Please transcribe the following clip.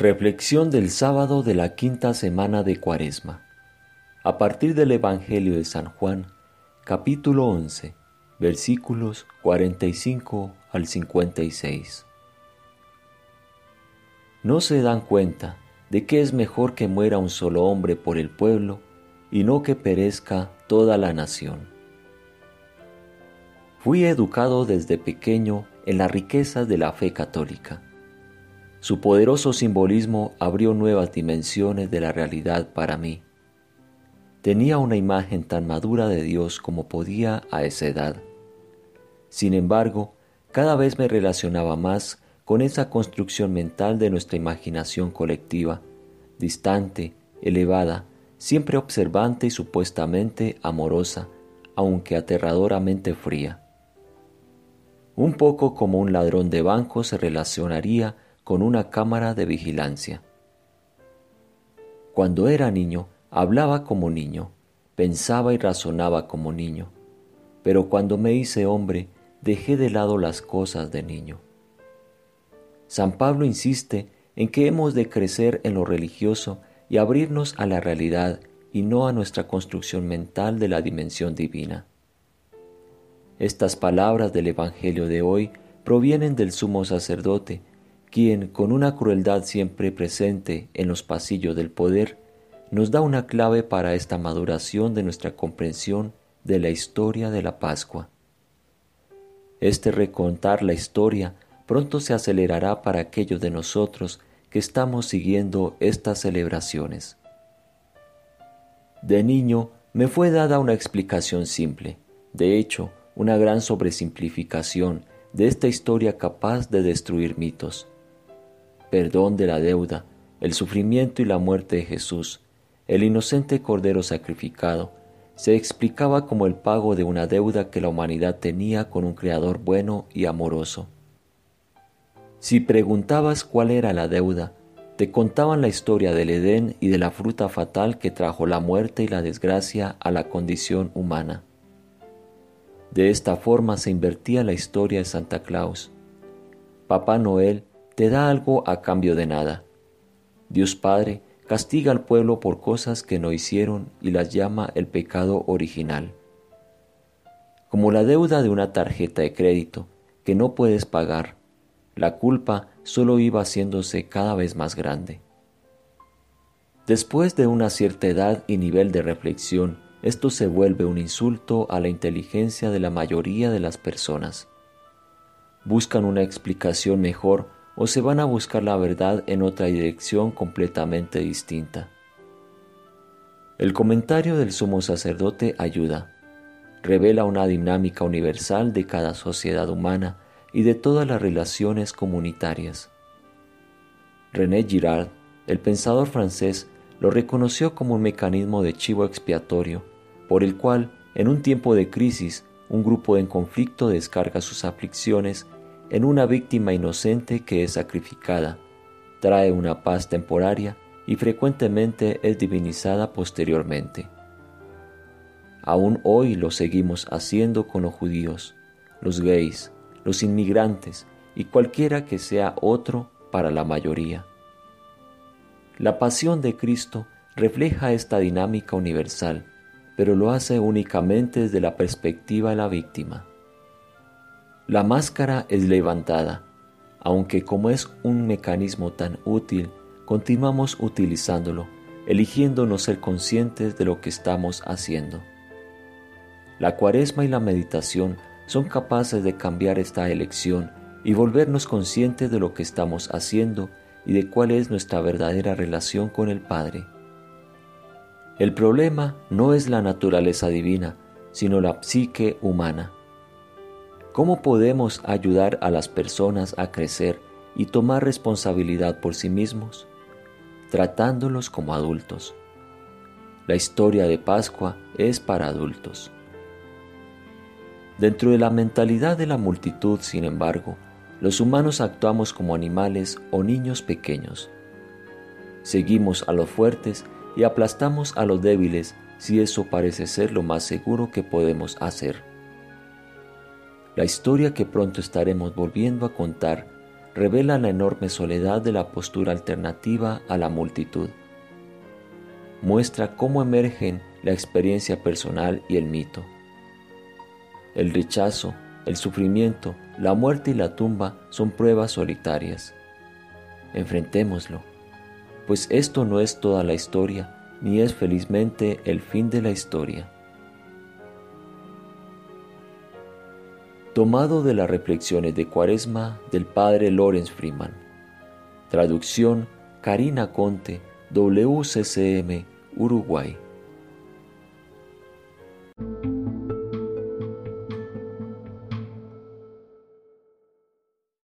Reflexión del sábado de la quinta semana de Cuaresma. A partir del Evangelio de San Juan, capítulo 11, versículos 45 al 56. ¿No se dan cuenta de que es mejor que muera un solo hombre por el pueblo y no que perezca toda la nación? Fui educado desde pequeño en las riquezas de la fe católica su poderoso simbolismo abrió nuevas dimensiones de la realidad para mí. Tenía una imagen tan madura de Dios como podía a esa edad. Sin embargo, cada vez me relacionaba más con esa construcción mental de nuestra imaginación colectiva, distante, elevada, siempre observante y supuestamente amorosa, aunque aterradoramente fría. Un poco como un ladrón de banco se relacionaría con una cámara de vigilancia. Cuando era niño, hablaba como niño, pensaba y razonaba como niño, pero cuando me hice hombre, dejé de lado las cosas de niño. San Pablo insiste en que hemos de crecer en lo religioso y abrirnos a la realidad y no a nuestra construcción mental de la dimensión divina. Estas palabras del Evangelio de hoy provienen del sumo sacerdote, quien, con una crueldad siempre presente en los pasillos del poder, nos da una clave para esta maduración de nuestra comprensión de la historia de la Pascua. Este recontar la historia pronto se acelerará para aquellos de nosotros que estamos siguiendo estas celebraciones. De niño me fue dada una explicación simple, de hecho, una gran sobresimplificación de esta historia capaz de destruir mitos perdón de la deuda, el sufrimiento y la muerte de Jesús, el inocente Cordero sacrificado, se explicaba como el pago de una deuda que la humanidad tenía con un Creador bueno y amoroso. Si preguntabas cuál era la deuda, te contaban la historia del Edén y de la fruta fatal que trajo la muerte y la desgracia a la condición humana. De esta forma se invertía la historia de Santa Claus. Papá Noel te da algo a cambio de nada. Dios Padre castiga al pueblo por cosas que no hicieron y las llama el pecado original. Como la deuda de una tarjeta de crédito que no puedes pagar, la culpa solo iba haciéndose cada vez más grande. Después de una cierta edad y nivel de reflexión, esto se vuelve un insulto a la inteligencia de la mayoría de las personas. Buscan una explicación mejor o se van a buscar la verdad en otra dirección completamente distinta. El comentario del sumo sacerdote ayuda, revela una dinámica universal de cada sociedad humana y de todas las relaciones comunitarias. René Girard, el pensador francés, lo reconoció como un mecanismo de chivo expiatorio, por el cual, en un tiempo de crisis, un grupo en conflicto descarga sus aflicciones en una víctima inocente que es sacrificada, trae una paz temporaria y frecuentemente es divinizada posteriormente. Aún hoy lo seguimos haciendo con los judíos, los gays, los inmigrantes y cualquiera que sea otro para la mayoría. La pasión de Cristo refleja esta dinámica universal, pero lo hace únicamente desde la perspectiva de la víctima. La máscara es levantada, aunque como es un mecanismo tan útil, continuamos utilizándolo, eligiendo no ser conscientes de lo que estamos haciendo. La cuaresma y la meditación son capaces de cambiar esta elección y volvernos conscientes de lo que estamos haciendo y de cuál es nuestra verdadera relación con el Padre. El problema no es la naturaleza divina, sino la psique humana. ¿Cómo podemos ayudar a las personas a crecer y tomar responsabilidad por sí mismos? Tratándolos como adultos. La historia de Pascua es para adultos. Dentro de la mentalidad de la multitud, sin embargo, los humanos actuamos como animales o niños pequeños. Seguimos a los fuertes y aplastamos a los débiles si eso parece ser lo más seguro que podemos hacer. La historia que pronto estaremos volviendo a contar revela la enorme soledad de la postura alternativa a la multitud. Muestra cómo emergen la experiencia personal y el mito. El rechazo, el sufrimiento, la muerte y la tumba son pruebas solitarias. Enfrentémoslo, pues esto no es toda la historia, ni es felizmente el fin de la historia. Tomado de las reflexiones de Cuaresma del padre Lorenz Freeman. Traducción Karina Conte, WCCM, Uruguay.